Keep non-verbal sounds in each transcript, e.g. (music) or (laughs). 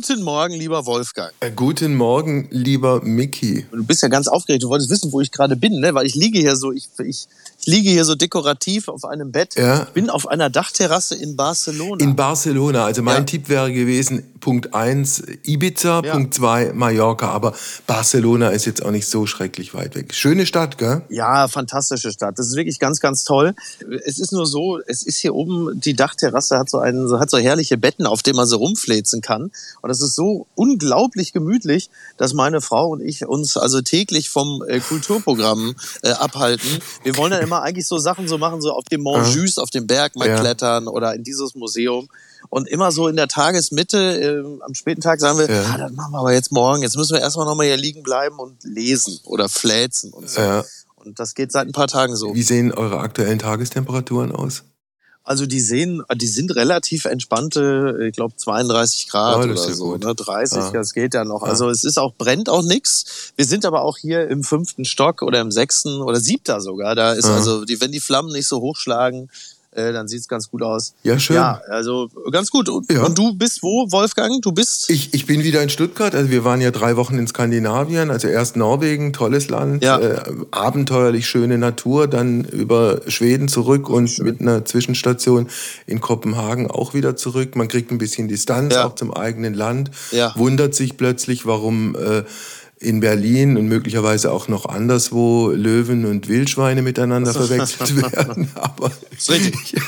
Guten Morgen, lieber Wolfgang. Äh, guten Morgen, lieber Mickey. Du bist ja ganz aufgeregt. Du wolltest wissen, wo ich gerade bin, ne? Weil ich liege hier so, ich, ich, ich liege hier so dekorativ auf einem Bett. Ja. Ich bin auf einer Dachterrasse in Barcelona. In Barcelona. Also mein Ja. Tipp wäre gewesen, Punkt 1 Ibiza, Ja. Punkt 2 Mallorca. Aber Barcelona ist jetzt auch nicht so schrecklich weit weg. Schöne Stadt, gell? Ja, fantastische Stadt. Das ist wirklich ganz, ganz toll. Es ist nur so, es ist hier oben, die Dachterrasse hat so einen, hat so herrliche Betten, auf denen man so rumfläzen kann. Und das ist so unglaublich gemütlich, dass meine Frau und ich uns also täglich vom äh, Kulturprogramm äh, abhalten. Wir wollen dann immer eigentlich so Sachen so machen, so auf dem Mont Ja. Just, auf dem Berg mal Ja. klettern oder in dieses Museum. Und immer so in der Tagesmitte, äh, am späten Tag sagen wir, Ja. ah, das machen wir aber jetzt morgen. Jetzt müssen wir erstmal nochmal hier liegen bleiben und lesen oder fläzen und so. Und das geht seit ein paar Tagen so. Wie sehen eure aktuellen Tagestemperaturen aus? Also die sehen, die sind relativ entspannte, ich glaube 32 Grad Ja, oder so, gut. ne? 30, Ja. das geht ja noch. Ja. Also es ist auch brennt auch nix. Wir sind aber auch hier im fünften Stock oder im sechsten oder siebter sogar. Da ist Ja. also, die, wenn die Flammen nicht so hochschlagen, äh, dann sieht's ganz gut aus. Ja, schön. Ja, also ganz gut. Und, Ja. und du bist wo, Wolfgang? Du bist? Ich, ich bin wieder in Stuttgart. Also wir waren ja drei Wochen in Skandinavien. Also erst Norwegen, tolles Land, Ja. äh, abenteuerlich schöne Natur, dann über Schweden zurück und mit einer Zwischenstation in Kopenhagen auch wieder zurück. Man kriegt ein bisschen Distanz Ja. auch zum eigenen Land. Ja. Wundert sich plötzlich, warum äh, in Berlin und möglicherweise auch noch anderswo Löwen und Wildschweine miteinander verwechselt (laughs) werden. Aber Ist richtig. (laughs) ja.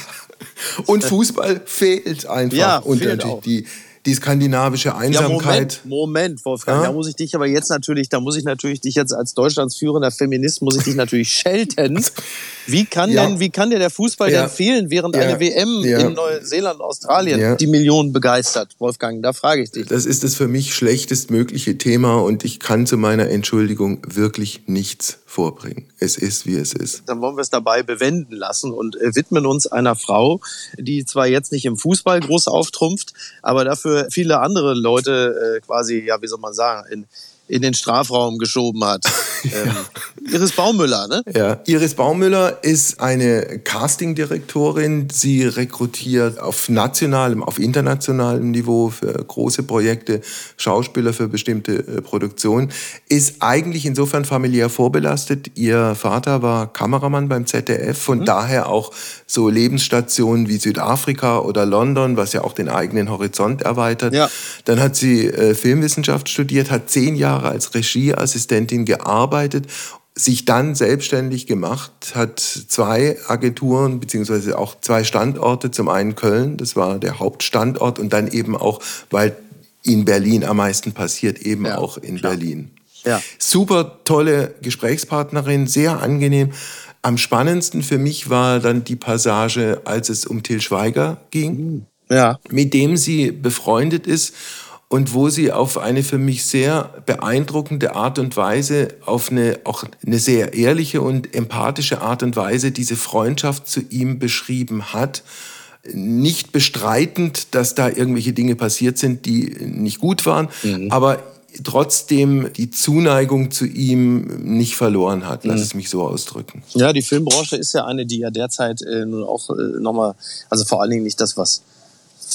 Und Fußball fehlt einfach. Ja, und fehlt natürlich auch. die, die skandinavische Ja, Einsamkeit. Moment, Moment, Wolfgang. Ja? Da muss ich dich aber jetzt natürlich, da muss ich natürlich dich jetzt als Deutschlands führender Feminist, muss ich dich natürlich schelten. (laughs) Wie kann Ja. denn, wie kann dir der Fußball Ja. denn fehlen, während Ja. eine WM Ja. in Neuseeland, Australien Ja. die Millionen begeistert? Wolfgang, da frage ich dich. Das ist das für mich schlechtestmögliche Thema und ich kann zu meiner Entschuldigung wirklich nichts vorbringen. Es ist, wie es ist. Dann wollen wir es dabei bewenden lassen und äh, widmen uns einer Frau, die zwar jetzt nicht im Fußball groß auftrumpft, aber dafür viele andere Leute äh, quasi, ja, wie soll man sagen, in, in den Strafraum geschoben hat. (laughs) ähm, Iris Baumüller, ne? Ja. Iris Baumüller ist eine Castingdirektorin. Sie rekrutiert auf nationalem, auf internationalem Niveau für große Projekte Schauspieler für bestimmte äh, Produktionen. Ist eigentlich insofern familiär vorbelastet. Ihr Vater war Kameramann beim ZDF, von daher auch so Lebensstationen wie Südafrika oder London, was ja auch den eigenen Horizont erweitert. Ja. Dann hat sie äh, Filmwissenschaft studiert, hat zehn Jahre als Regieassistentin gearbeitet, sich dann selbstständig gemacht, hat zwei Agenturen beziehungsweise auch zwei Standorte. Zum einen Köln, das war der Hauptstandort, und dann eben auch, weil in Berlin am meisten passiert, eben Ja, auch in klar. Berlin. Ja. Super tolle Gesprächspartnerin, sehr angenehm. Am spannendsten für mich war dann die Passage, als es um Till Schweiger ging Ja. mit dem sie befreundet ist und wo sie auf eine für mich sehr beeindruckende Art und Weise, auf eine auch eine sehr ehrliche und empathische Art und Weise diese Freundschaft zu ihm beschrieben hat. Nicht bestreitend, dass da irgendwelche Dinge passiert sind, die nicht gut waren, aber trotzdem die Zuneigung zu ihm nicht verloren hat. Lass es mich so ausdrücken. Ja, die Filmbranche ist ja eine, die ja derzeit äh, nun auch äh, nochmal, also vor allen Dingen nicht das, was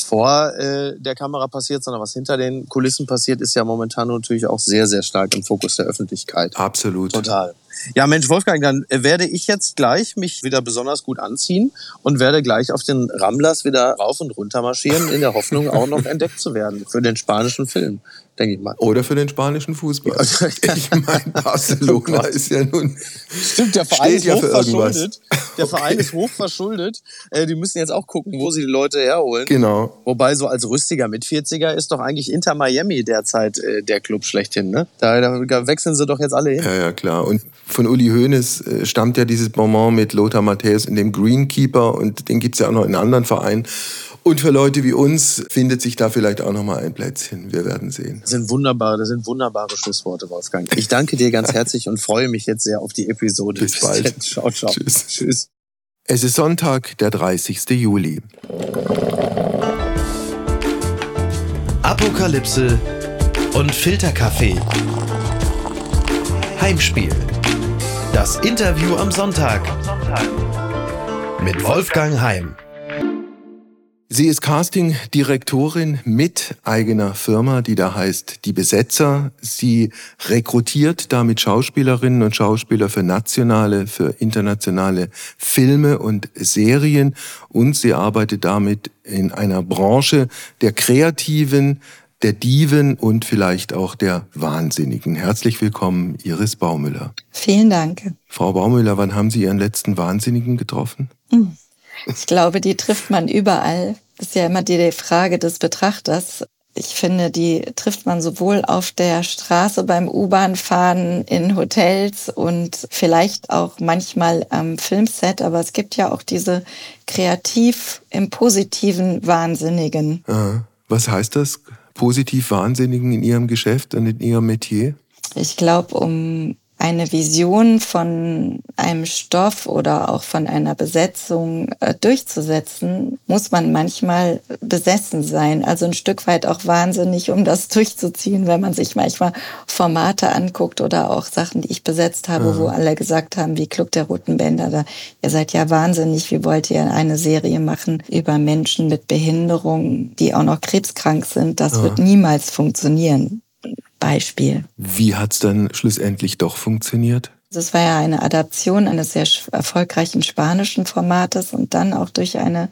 vor äh, der Kamera passiert, sondern was hinter den Kulissen passiert, ist ja momentan natürlich auch sehr, sehr stark im Fokus der Öffentlichkeit. Absolut. Total. Ja, Mensch, Wolfgang, dann werde ich jetzt gleich mich wieder besonders gut anziehen und werde gleich auf den Ramblers wieder rauf und runter marschieren, in der Hoffnung, auch noch (laughs) entdeckt zu werden für den spanischen Film, denke ich mal. Oder für den spanischen Fußball. (laughs) Ich meine, Barcelona (laughs) ist ja nun Stimmt, der Verein ist ja hochverschuldet. Der (laughs) Verein ist hochverschuldet. Äh, die müssen jetzt auch gucken, wo sie die Leute herholen. Genau. Wobei so als rüstiger Mit-40er ist doch eigentlich Inter Miami derzeit äh, der Club schlechthin. Ne? Da, da wechseln sie doch jetzt alle hin. Ja, ja, klar. Und von Uli Hoeneß äh, stammt ja dieses Bonbon mit Lothar Matthäus in dem Greenkeeper und den gibt's ja auch noch in anderen Vereinen. Und für Leute wie uns findet sich da vielleicht auch noch mal ein Plätzchen. Wir werden sehen. Das sind wunderbare, das sind wunderbare Schlussworte, Wolfgang. Ich danke dir ganz (laughs) herzlich und freue mich jetzt sehr auf die Episode. Bis bald. (laughs) Ciao, ciao. Tschüss. Tschüss. Es ist Sonntag, der 30. Juli. Apokalypse und Filterkaffee. Heimspiel. Das Interview am Sonntag. Mit Wolfgang Heim. Sie ist Casting-Direktorin mit eigener Firma, die da heißt Die Besetzer. Sie rekrutiert damit Schauspielerinnen und Schauspieler für nationale, für internationale Filme und Serien und sie arbeitet damit in einer Branche der Kreativen, der Diven und vielleicht auch der Wahnsinnigen. Herzlich willkommen, Iris Baumüller. Vielen Dank. Frau Baumüller, wann haben Sie Ihren letzten Wahnsinnigen getroffen? Hm. Ich glaube, die trifft man überall. Das ist ja immer die Frage des Betrachters. Ich finde, die trifft man sowohl auf der Straße beim U-Bahn-Fahren, in Hotels und vielleicht auch manchmal am Filmset. Aber es gibt ja auch diese kreativ im positiven Wahnsinnigen. Was heißt das? positiv Wahnsinnigen in Ihrem Geschäft und in Ihrem Metier? Ich glaube, um eine Vision von einem Stoff oder auch von einer Besetzung äh, durchzusetzen, muss man manchmal besessen sein. Also ein Stück weit auch wahnsinnig, um das (laughs) durchzuziehen, wenn man sich manchmal Formate anguckt oder auch Sachen, die ich besetzt habe, ja. wo alle gesagt haben, wie Club der Roten Bänder, da, ihr seid ja wahnsinnig, wie wollt ihr eine Serie machen über Menschen mit Behinderung, die auch noch krebskrank sind? Das ja. wird niemals funktionieren. Beispiel. Wie hat es dann schlussendlich doch funktioniert? Das war ja eine Adaption eines sehr erfolgreichen spanischen Formates und dann auch durch eine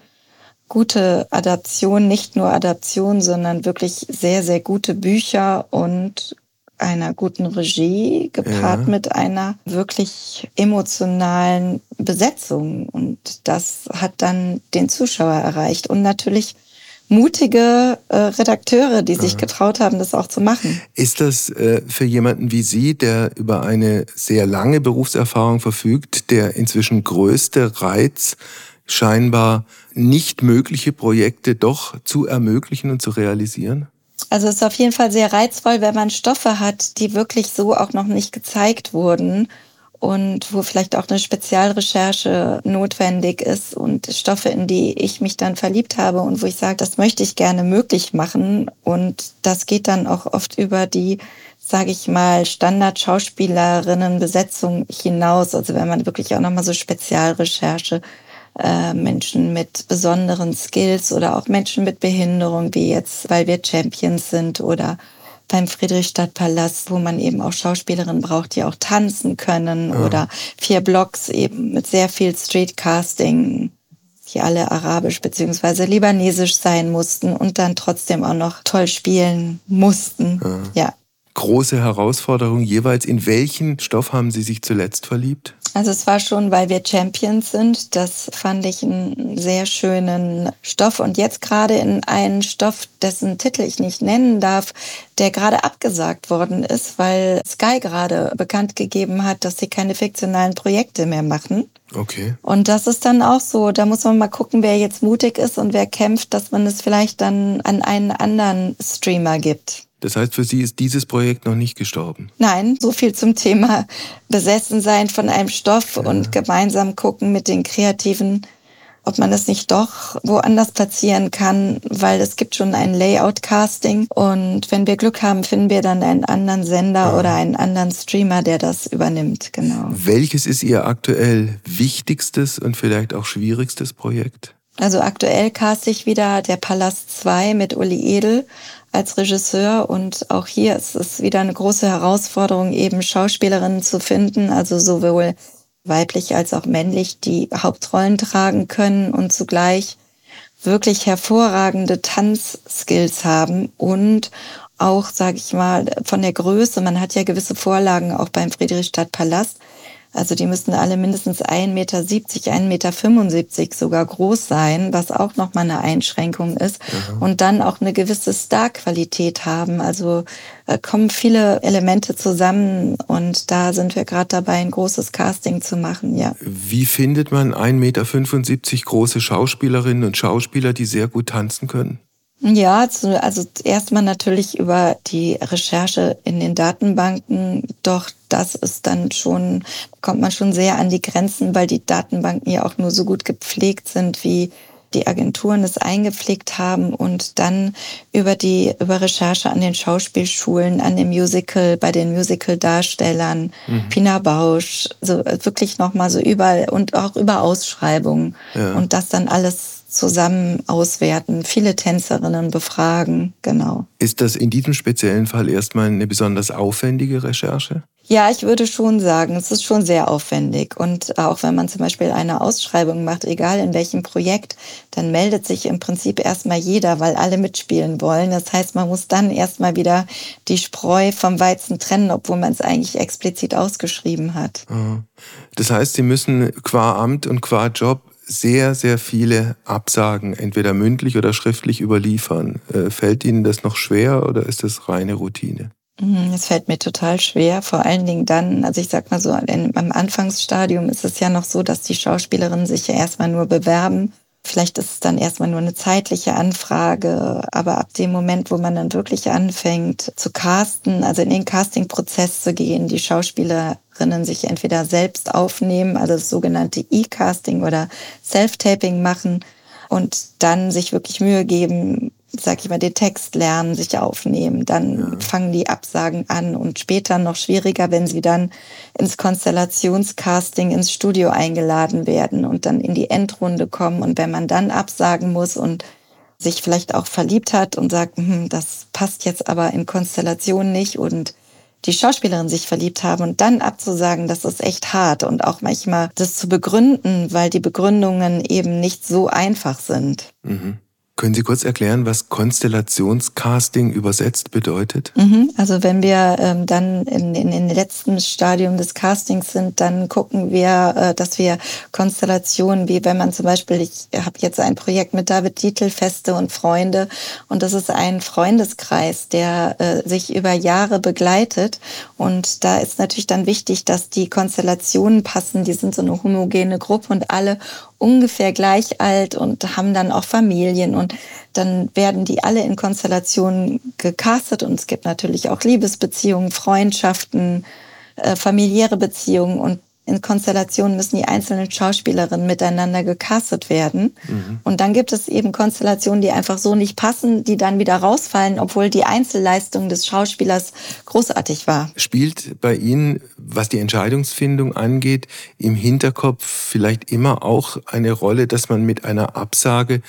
gute Adaption, nicht nur Adaption, sondern wirklich sehr, sehr gute Bücher und einer guten Regie gepaart ja. mit einer wirklich emotionalen Besetzung. Und das hat dann den Zuschauer erreicht. Und natürlich mutige äh, Redakteure, die sich getraut haben, das auch zu machen. Ist das äh, für jemanden wie Sie, der über eine sehr lange Berufserfahrung verfügt, der inzwischen größte Reiz scheinbar nicht mögliche Projekte doch zu ermöglichen und zu realisieren? Also es ist auf jeden Fall sehr reizvoll, wenn man Stoffe hat, die wirklich so auch noch nicht gezeigt wurden und wo vielleicht auch eine Spezialrecherche notwendig ist und Stoffe, in die ich mich dann verliebt habe und wo ich sage, das möchte ich gerne möglich machen. Und das geht dann auch oft über die, sage ich mal, Standard-Schauspielerinnen-Besetzung hinaus. Also wenn man wirklich auch nochmal so Spezialrecherche äh, Menschen mit besonderen Skills oder auch Menschen mit Behinderung, wie jetzt, weil wir Champions sind oder beim Friedrichstadtpalast, wo man eben auch Schauspielerinnen braucht, die auch tanzen können ja. oder vier Blocks eben mit sehr viel Streetcasting, die alle arabisch beziehungsweise libanesisch sein mussten und dann trotzdem auch noch toll spielen mussten. Ja. ja. Große Herausforderung jeweils. In welchen Stoff haben Sie sich zuletzt verliebt? Also es war schon, weil wir Champions sind. Das fand ich einen sehr schönen Stoff. Und jetzt gerade in einen Stoff, dessen Titel ich nicht nennen darf, der gerade abgesagt worden ist, weil Sky gerade bekannt gegeben hat, dass sie keine fiktionalen Projekte mehr machen. Okay. Und das ist dann auch so, da muss man mal gucken, wer jetzt mutig ist und wer kämpft, dass man es vielleicht dann an einen anderen Streamer gibt. Das heißt, für Sie ist dieses Projekt noch nicht gestorben? Nein, so viel zum Thema besessen sein von einem Stoff ja. und gemeinsam gucken mit den Kreativen, ob man es nicht doch woanders platzieren kann, weil es gibt schon ein Layout-Casting und wenn wir Glück haben, finden wir dann einen anderen Sender ja. oder einen anderen Streamer, der das übernimmt, genau. Welches ist Ihr aktuell wichtigstes und vielleicht auch schwierigstes Projekt? Also aktuell cast ich wieder der Palast 2 mit Uli Edel als Regisseur und auch hier ist es wieder eine große Herausforderung, eben Schauspielerinnen zu finden, also sowohl weiblich als auch männlich, die Hauptrollen tragen können und zugleich wirklich hervorragende Tanzskills haben und auch, sage ich mal, von der Größe. Man hat ja gewisse Vorlagen auch beim Friedrichstadtpalast. Also die müssten alle mindestens 1,70 Meter, 1,75 Meter sogar groß sein, was auch nochmal eine Einschränkung ist. Mhm. Und dann auch eine gewisse Starqualität haben. Also äh, kommen viele Elemente zusammen und da sind wir gerade dabei, ein großes Casting zu machen, ja. Wie findet man 1,75 Meter große Schauspielerinnen und Schauspieler, die sehr gut tanzen können? Ja, also erstmal natürlich über die Recherche in den Datenbanken. Doch das ist dann schon, kommt man schon sehr an die Grenzen, weil die Datenbanken ja auch nur so gut gepflegt sind, wie die Agenturen es eingepflegt haben und dann über die über Recherche an den Schauspielschulen, an dem Musical, bei den Musical-Darstellern, mhm. Pina Bausch, so wirklich nochmal so überall und auch über Ausschreibungen ja. und das dann alles zusammen auswerten, viele Tänzerinnen befragen, genau. Ist das in diesem speziellen Fall erstmal eine besonders aufwendige Recherche? Ja, ich würde schon sagen, es ist schon sehr aufwendig. Und auch wenn man zum Beispiel eine Ausschreibung macht, egal in welchem Projekt, dann meldet sich im Prinzip erstmal jeder, weil alle mitspielen wollen. Das heißt, man muss dann erstmal wieder die Spreu vom Weizen trennen, obwohl man es eigentlich explizit ausgeschrieben hat. Das heißt, Sie müssen qua Amt und qua Job sehr, sehr viele Absagen, entweder mündlich oder schriftlich überliefern. Äh, fällt Ihnen das noch schwer oder ist das reine Routine? Mhm, es fällt mir total schwer, vor allen Dingen dann, also ich sag mal so, am Anfangsstadium ist es ja noch so, dass die Schauspielerinnen sich ja erstmal nur bewerben. Vielleicht ist es dann erstmal nur eine zeitliche Anfrage, aber ab dem Moment, wo man dann wirklich anfängt zu casten, also in den Castingprozess zu gehen, die Schauspielerinnen sich entweder selbst aufnehmen, also das sogenannte E-Casting oder Self-Taping machen und dann sich wirklich Mühe geben, sag ich mal, den Text lernen, sich aufnehmen. Dann ja. fangen die Absagen an und später noch schwieriger, wenn sie dann ins Konstellationscasting ins Studio eingeladen werden und dann in die Endrunde kommen. Und wenn man dann absagen muss und sich vielleicht auch verliebt hat und sagt, hm, das passt jetzt aber in Konstellation nicht und die Schauspielerin sich verliebt haben und dann abzusagen, das ist echt hart und auch manchmal das zu begründen, weil die Begründungen eben nicht so einfach sind. Mhm. Können Sie kurz erklären, was Konstellationscasting übersetzt bedeutet? Mhm, also wenn wir ähm, dann in, in, in den letzten Stadium des Castings sind, dann gucken wir, äh, dass wir Konstellationen, wie wenn man zum Beispiel, ich habe jetzt ein Projekt mit David Dietl, Feste und Freunde, und das ist ein Freundeskreis, der äh, sich über Jahre begleitet. Und da ist natürlich dann wichtig, dass die Konstellationen passen. Die sind so eine homogene Gruppe und alle ungefähr gleich alt und haben dann auch Familien. Und dann werden die alle in Konstellationen gecastet. Und es gibt natürlich auch Liebesbeziehungen, Freundschaften, äh, familiäre Beziehungen. Und in Konstellationen müssen die einzelnen Schauspielerinnen miteinander gecastet werden. Mhm. Und dann gibt es eben Konstellationen, die einfach so nicht passen, die dann wieder rausfallen, obwohl die Einzelleistung des Schauspielers großartig war. Spielt bei Ihnen, was die Entscheidungsfindung angeht, im Hinterkopf vielleicht immer auch eine Rolle, dass man mit einer Absage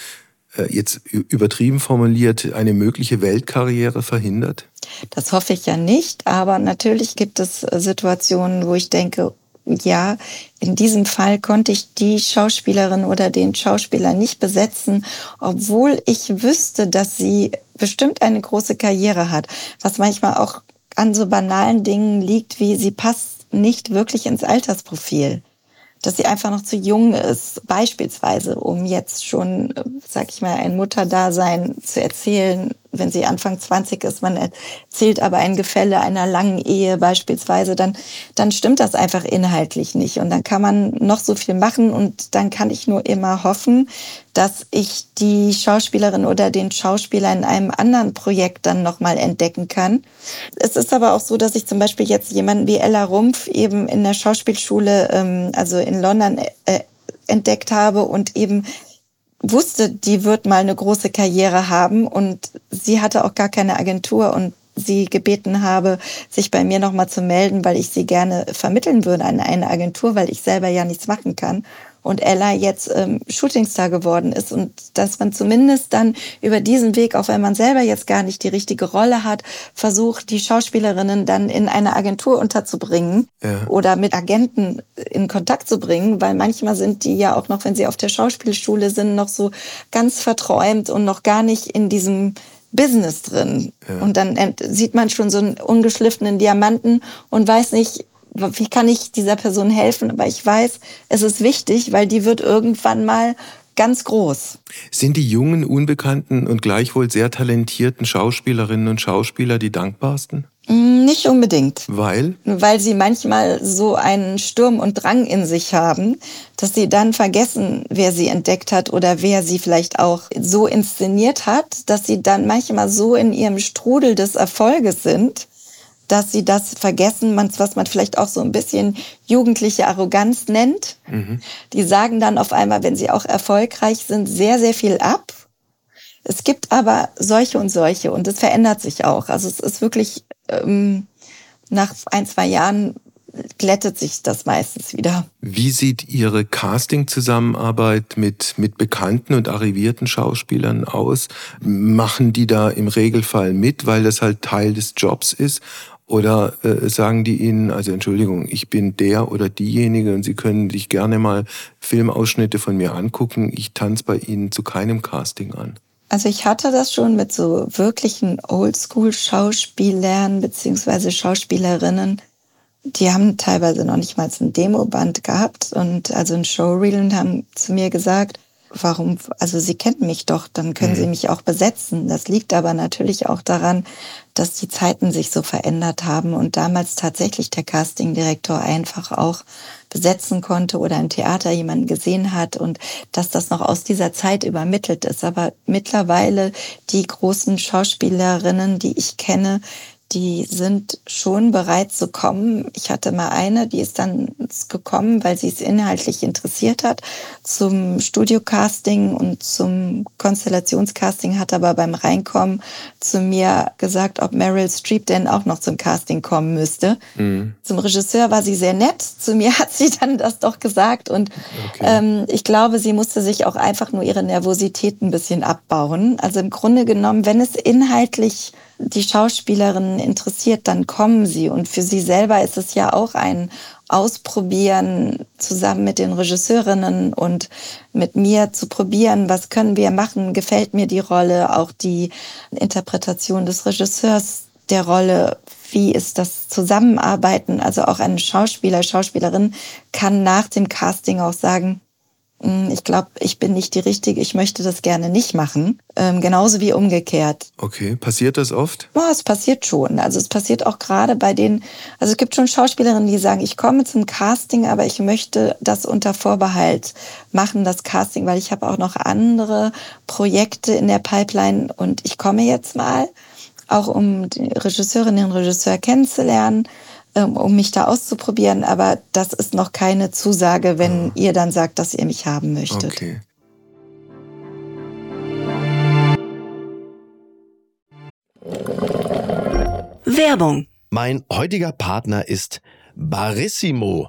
äh, jetzt übertrieben formuliert, eine mögliche Weltkarriere verhindert? Das hoffe ich ja nicht, aber natürlich gibt es Situationen, wo ich denke, ja, in diesem Fall konnte ich die Schauspielerin oder den Schauspieler nicht besetzen, obwohl ich wüsste, dass sie bestimmt eine große Karriere hat, was manchmal auch an so banalen Dingen liegt, wie sie passt nicht wirklich ins Altersprofil dass sie einfach noch zu jung ist, beispielsweise, um jetzt schon, sag ich mal, ein Mutterdasein zu erzählen, wenn sie Anfang 20 ist, man erzählt aber ein Gefälle einer langen Ehe beispielsweise, dann, dann stimmt das einfach inhaltlich nicht. Und dann kann man noch so viel machen und dann kann ich nur immer hoffen, dass ich die Schauspielerin oder den Schauspieler in einem anderen Projekt dann nochmal entdecken kann. Es ist aber auch so, dass ich zum Beispiel jetzt jemanden wie Ella Rumpf eben in der Schauspielschule, ähm, also in London, äh, entdeckt habe und eben wusste, die wird mal eine große Karriere haben und sie hatte auch gar keine Agentur und sie gebeten habe, sich bei mir nochmal zu melden, weil ich sie gerne vermitteln würde an eine Agentur, weil ich selber ja nichts machen kann und Ella jetzt ähm, Shootingstar geworden ist und dass man zumindest dann über diesen Weg, auch wenn man selber jetzt gar nicht die richtige Rolle hat, versucht, die Schauspielerinnen dann in eine Agentur unterzubringen ja. oder mit Agenten in Kontakt zu bringen, weil manchmal sind die ja auch noch, wenn sie auf der Schauspielschule sind, noch so ganz verträumt und noch gar nicht in diesem Business drin. Ja. Und dann sieht man schon so einen ungeschliffenen Diamanten und weiß nicht, wie kann ich dieser Person helfen? Aber ich weiß, es ist wichtig, weil die wird irgendwann mal ganz groß. Sind die jungen, unbekannten und gleichwohl sehr talentierten Schauspielerinnen und Schauspieler die dankbarsten? Mm, nicht unbedingt. Weil? Weil sie manchmal so einen Sturm und Drang in sich haben, dass sie dann vergessen, wer sie entdeckt hat oder wer sie vielleicht auch so inszeniert hat, dass sie dann manchmal so in ihrem Strudel des Erfolges sind, dass sie das vergessen, was man vielleicht auch so ein bisschen jugendliche Arroganz nennt. Mhm. Die sagen dann auf einmal, wenn sie auch erfolgreich sind, sehr, sehr viel ab. Es gibt aber solche und solche und es verändert sich auch. Also es ist wirklich ähm, nach ein, zwei Jahren glättet sich das meistens wieder. Wie sieht Ihre Casting-Zusammenarbeit mit, mit bekannten und arrivierten Schauspielern aus? Machen die da im Regelfall mit, weil das halt Teil des Jobs ist? Oder äh, sagen die Ihnen, also Entschuldigung, ich bin der oder diejenige und Sie können sich gerne mal Filmausschnitte von mir angucken. Ich tanze bei Ihnen zu keinem Casting an. Also ich hatte das schon mit so wirklichen Oldschool-Schauspielern beziehungsweise Schauspielerinnen. Die haben teilweise noch nicht mal ein Demoband gehabt und also ein Showreel und haben zu mir gesagt, warum, also Sie kennen mich doch, dann können mhm. Sie mich auch besetzen. Das liegt aber natürlich auch daran, dass die Zeiten sich so verändert haben und damals tatsächlich der Castingdirektor einfach auch besetzen konnte oder im Theater jemanden gesehen hat und dass das noch aus dieser Zeit übermittelt ist. Aber mittlerweile die großen Schauspielerinnen, die ich kenne, die sind schon bereit zu kommen. Ich hatte mal eine, die ist dann gekommen, weil sie es inhaltlich interessiert hat, zum Studiocasting und zum Konstellationscasting, hat aber beim Reinkommen zu mir gesagt, ob Meryl Streep denn auch noch zum Casting kommen müsste. Mhm. Zum Regisseur war sie sehr nett. Zu mir (laughs) hat sie dann das doch gesagt und okay. ähm, ich glaube, sie musste sich auch einfach nur ihre Nervosität ein bisschen abbauen. Also im Grunde genommen, wenn es inhaltlich die Schauspielerinnen interessiert, dann kommen sie. Und für sie selber ist es ja auch ein Ausprobieren zusammen mit den Regisseurinnen und mit mir zu probieren, was können wir machen, gefällt mir die Rolle, auch die Interpretation des Regisseurs der Rolle, wie ist das Zusammenarbeiten. Also auch ein Schauspieler, Schauspielerin kann nach dem Casting auch sagen, ich glaube, ich bin nicht die Richtige, ich möchte das gerne nicht machen. Ähm, genauso wie umgekehrt. Okay, passiert das oft? Boah, es passiert schon. Also es passiert auch gerade bei den, also es gibt schon Schauspielerinnen, die sagen, ich komme zum Casting, aber ich möchte das unter Vorbehalt machen, das Casting, weil ich habe auch noch andere Projekte in der Pipeline und ich komme jetzt mal, auch um die Regisseurinnen und Regisseur kennenzulernen um mich da auszuprobieren, aber das ist noch keine Zusage, wenn oh. ihr dann sagt, dass ihr mich haben möchtet. Okay. Werbung. Mein heutiger Partner ist Barissimo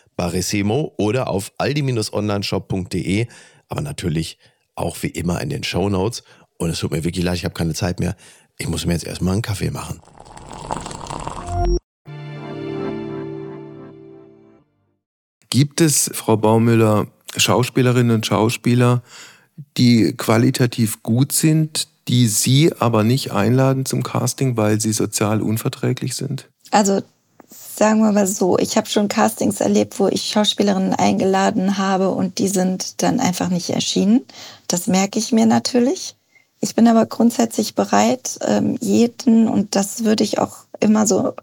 Barissimo oder auf aldi-onlineshop.de, aber natürlich auch wie immer in den Show Notes. Und es tut mir wirklich leid, ich habe keine Zeit mehr. Ich muss mir jetzt erstmal einen Kaffee machen. Gibt es, Frau Baumüller, Schauspielerinnen und Schauspieler, die qualitativ gut sind, die Sie aber nicht einladen zum Casting, weil sie sozial unverträglich sind? Also sagen wir mal so, ich habe schon Castings erlebt, wo ich Schauspielerinnen eingeladen habe und die sind dann einfach nicht erschienen. Das merke ich mir natürlich. Ich bin aber grundsätzlich bereit, ähm, jeden, und das würde ich auch immer so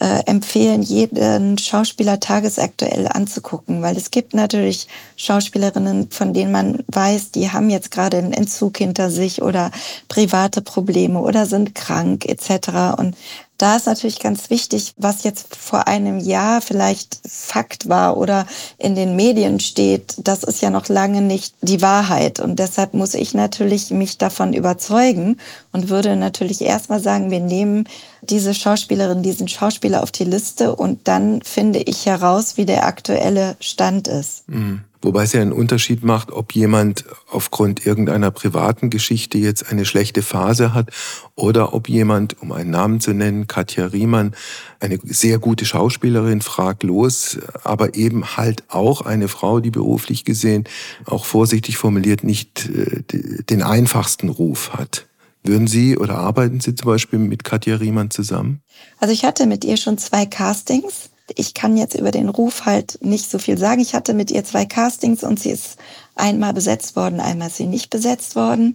äh, empfehlen, jeden Schauspieler tagesaktuell anzugucken, weil es gibt natürlich Schauspielerinnen, von denen man weiß, die haben jetzt gerade einen Entzug hinter sich oder private Probleme oder sind krank etc. Und da ist natürlich ganz wichtig, was jetzt vor einem Jahr vielleicht Fakt war oder in den Medien steht, das ist ja noch lange nicht die Wahrheit. Und deshalb muss ich natürlich mich davon überzeugen und würde natürlich erstmal sagen, wir nehmen diese Schauspielerin, diesen Schauspieler auf die Liste und dann finde ich heraus, wie der aktuelle Stand ist. Mhm. Wobei es ja einen Unterschied macht, ob jemand aufgrund irgendeiner privaten Geschichte jetzt eine schlechte Phase hat oder ob jemand, um einen Namen zu nennen, Katja Riemann, eine sehr gute Schauspielerin, fraglos, aber eben halt auch eine Frau, die beruflich gesehen, auch vorsichtig formuliert, nicht äh, den einfachsten Ruf hat. Würden Sie oder arbeiten Sie zum Beispiel mit Katja Riemann zusammen? Also ich hatte mit ihr schon zwei Castings ich kann jetzt über den Ruf halt nicht so viel sagen. Ich hatte mit ihr zwei Castings und sie ist einmal besetzt worden, einmal ist sie nicht besetzt worden.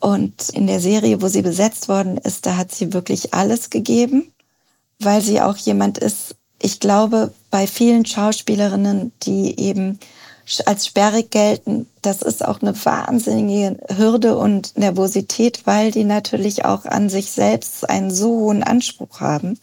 Und in der Serie, wo sie besetzt worden ist, da hat sie wirklich alles gegeben, weil sie auch jemand ist, ich glaube, bei vielen Schauspielerinnen, die eben als sperrig gelten, das ist auch eine wahnsinnige Hürde und Nervosität, weil die natürlich auch an sich selbst einen so hohen Anspruch haben,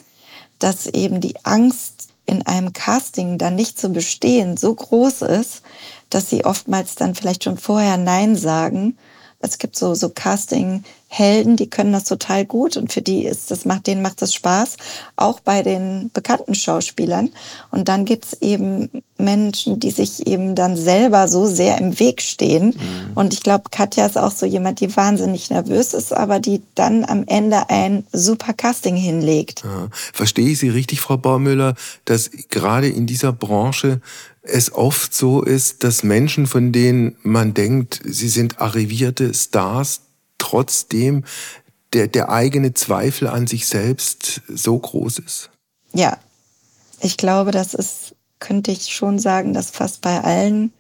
dass eben die Angst in einem Casting dann nicht zu bestehen so groß ist, dass sie oftmals dann vielleicht schon vorher Nein sagen. Es gibt so, so Casting Helden, die können das total gut und für die ist das macht denen macht das Spaß, auch bei den bekannten Schauspielern. Und dann gibt's eben Menschen, die sich eben dann selber so sehr im Weg stehen. Mhm. Und ich glaube, Katja ist auch so jemand, die wahnsinnig nervös ist, aber die dann am Ende ein super Casting hinlegt. Ja. Verstehe ich Sie richtig, Frau Baumüller, dass gerade in dieser Branche es oft so ist, dass Menschen, von denen man denkt, sie sind arrivierte Stars, trotzdem der, der eigene Zweifel an sich selbst so groß ist? Ja, ich glaube, das ist, könnte ich schon sagen, dass fast bei allen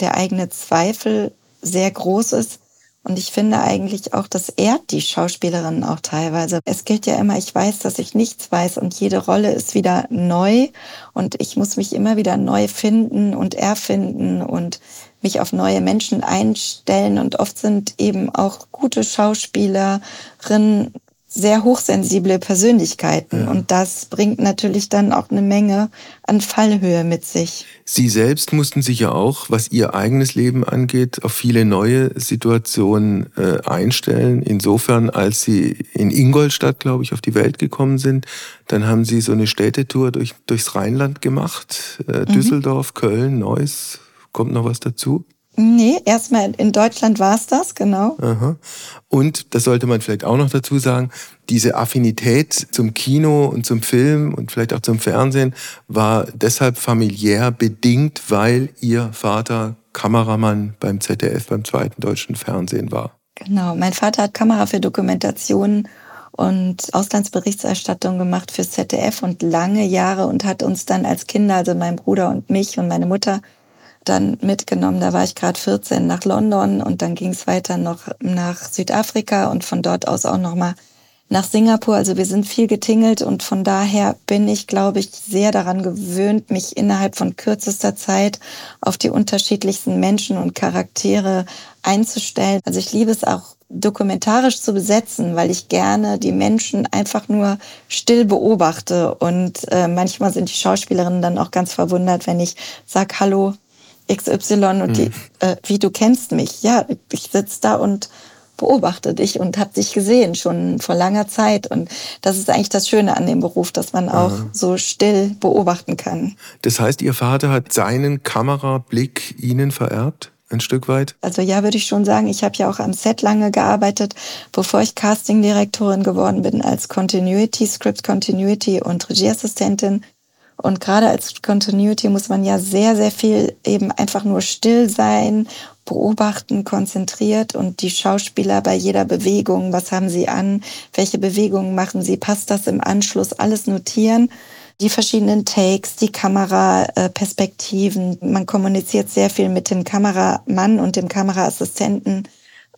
der eigene Zweifel sehr groß ist. Und ich finde eigentlich auch, das ehrt die Schauspielerinnen auch teilweise. Es gilt ja immer, ich weiß, dass ich nichts weiß und jede Rolle ist wieder neu und ich muss mich immer wieder neu finden und erfinden und mich auf neue Menschen einstellen und oft sind eben auch gute Schauspielerinnen sehr hochsensible Persönlichkeiten ja. und das bringt natürlich dann auch eine Menge an Fallhöhe mit sich. Sie selbst mussten sich ja auch, was Ihr eigenes Leben angeht, auf viele neue Situationen äh, einstellen. Insofern, als Sie in Ingolstadt, glaube ich, auf die Welt gekommen sind, dann haben Sie so eine Städtetour durch, durchs Rheinland gemacht, äh, mhm. Düsseldorf, Köln, Neuss. Kommt noch was dazu? Nee, erstmal in Deutschland war es das, genau. Aha. Und, das sollte man vielleicht auch noch dazu sagen, diese Affinität zum Kino und zum Film und vielleicht auch zum Fernsehen war deshalb familiär bedingt, weil ihr Vater Kameramann beim ZDF, beim zweiten deutschen Fernsehen war. Genau, mein Vater hat Kamera für Dokumentationen und Auslandsberichterstattung gemacht fürs ZDF und lange Jahre und hat uns dann als Kinder, also mein Bruder und mich und meine Mutter, dann mitgenommen. Da war ich gerade 14 nach London und dann ging es weiter noch nach Südafrika und von dort aus auch noch mal nach Singapur. Also wir sind viel getingelt und von daher bin ich, glaube ich, sehr daran gewöhnt, mich innerhalb von kürzester Zeit auf die unterschiedlichsten Menschen und Charaktere einzustellen. Also ich liebe es auch dokumentarisch zu besetzen, weil ich gerne die Menschen einfach nur still beobachte und äh, manchmal sind die Schauspielerinnen dann auch ganz verwundert, wenn ich sag Hallo, XY und die, mhm. äh, wie du kennst mich. Ja, ich sitze da und beobachte dich und habe dich gesehen schon vor langer Zeit. Und das ist eigentlich das Schöne an dem Beruf, dass man auch ja. so still beobachten kann. Das heißt, Ihr Vater hat seinen Kamerablick Ihnen vererbt? Ein Stück weit? Also ja, würde ich schon sagen. Ich habe ja auch am Set lange gearbeitet, bevor ich Castingdirektorin geworden bin als Continuity, Script Continuity und Regieassistentin. Und gerade als Continuity muss man ja sehr, sehr viel eben einfach nur still sein, beobachten, konzentriert und die Schauspieler bei jeder Bewegung, was haben sie an, welche Bewegungen machen sie, passt das im Anschluss, alles notieren. Die verschiedenen Takes, die Kameraperspektiven. Man kommuniziert sehr viel mit dem Kameramann und dem Kameraassistenten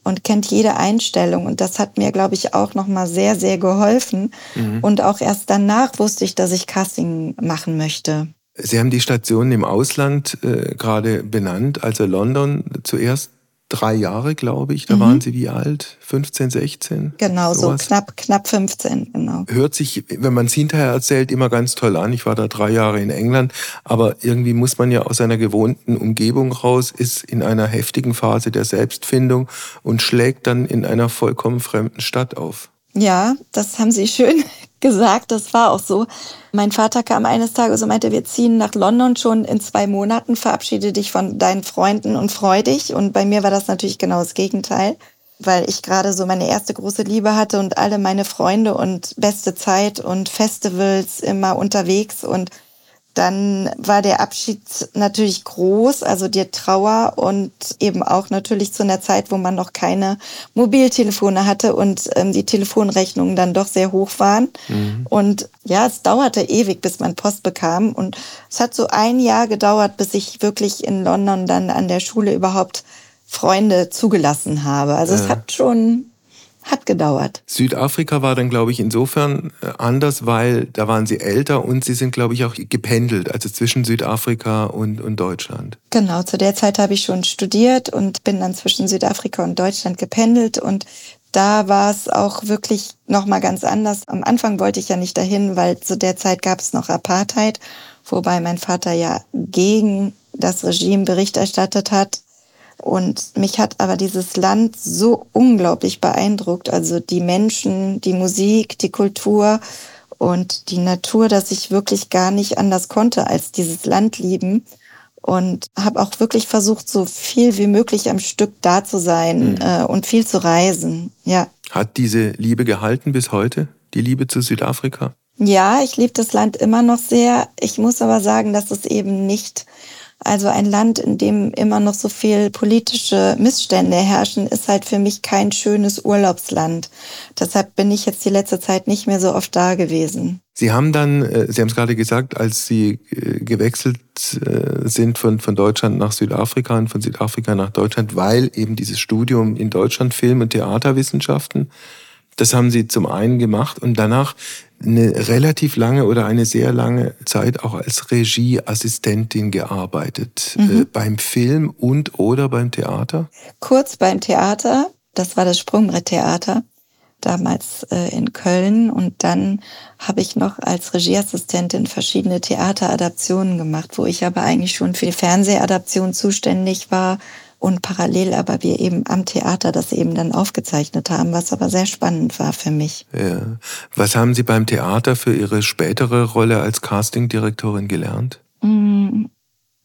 und kennt jede Einstellung. Und das hat mir, glaube ich, auch nochmal sehr, sehr geholfen. Mhm. Und auch erst danach wusste ich, dass ich Casting machen möchte. Sie haben die Stationen im Ausland äh, gerade benannt, also London zuerst drei Jahre, glaube ich. Da mhm. waren Sie wie alt? 15, 16? Genau, sowas. so knapp, knapp 15, genau. Hört sich, wenn man es hinterher erzählt, immer ganz toll an. Ich war da drei Jahre in England, aber irgendwie muss man ja aus seiner gewohnten Umgebung raus, ist in einer heftigen Phase der Selbstfindung und schlägt dann in einer vollkommen fremden Stadt auf. Ja, das haben Sie schön gesagt, das war auch so. Mein Vater kam eines Tages und meinte, wir ziehen nach London schon in zwei Monaten, verabschiede dich von deinen Freunden und freu dich. Und bei mir war das natürlich genau das Gegenteil, weil ich gerade so meine erste große Liebe hatte und alle meine Freunde und beste Zeit und Festivals immer unterwegs und dann war der Abschied natürlich groß, also die Trauer und eben auch natürlich zu einer Zeit, wo man noch keine Mobiltelefone hatte und ähm, die Telefonrechnungen dann doch sehr hoch waren. Mhm. Und ja, es dauerte ewig, bis man Post bekam. Und es hat so ein Jahr gedauert, bis ich wirklich in London dann an der Schule überhaupt Freunde zugelassen habe. Also ja. es hat schon hat gedauert. Südafrika war dann, glaube ich, insofern äh, anders, weil da waren sie älter und sie sind, glaube ich, auch gependelt, also zwischen Südafrika und, und Deutschland. Genau, zu der Zeit habe ich schon studiert und bin dann zwischen Südafrika und Deutschland gependelt und da war es auch wirklich nochmal ganz anders. Am Anfang wollte ich ja nicht dahin, weil zu der Zeit gab es noch Apartheid, wobei mein Vater ja gegen das Regime Bericht erstattet hat. Und mich hat aber dieses Land so unglaublich beeindruckt. Also die Menschen, die Musik, die Kultur und die Natur, dass ich wirklich gar nicht anders konnte als dieses Land lieben. Und habe auch wirklich versucht, so viel wie möglich am Stück da zu sein mhm. äh, und viel zu reisen. Ja. Hat diese Liebe gehalten bis heute? Die Liebe zu Südafrika? Ja, ich liebe das Land immer noch sehr. Ich muss aber sagen, dass es eben nicht also ein Land, in dem immer noch so viel politische Missstände herrschen, ist halt für mich kein schönes Urlaubsland. Deshalb bin ich jetzt die letzte Zeit nicht mehr so oft da gewesen. Sie haben dann, äh, Sie haben es gerade gesagt, als Sie äh, gewechselt äh, sind von, von Deutschland nach Südafrika und von Südafrika nach Deutschland, weil eben dieses Studium in Deutschland Film- und Theaterwissenschaften, das haben Sie zum einen gemacht und danach eine relativ lange oder eine sehr lange Zeit auch als Regieassistentin gearbeitet. Mhm. Äh, beim Film und oder beim Theater? Kurz beim Theater. Das war das Sprungbretttheater damals äh, in Köln und dann habe ich noch als Regieassistentin verschiedene Theateradaptionen gemacht, wo ich aber eigentlich schon für die Fernsehadaption zuständig war und parallel aber wir eben am Theater das eben dann aufgezeichnet haben, was aber sehr spannend war für mich. Ja. Was haben Sie beim Theater für Ihre spätere Rolle als Castingdirektorin gelernt? Mm,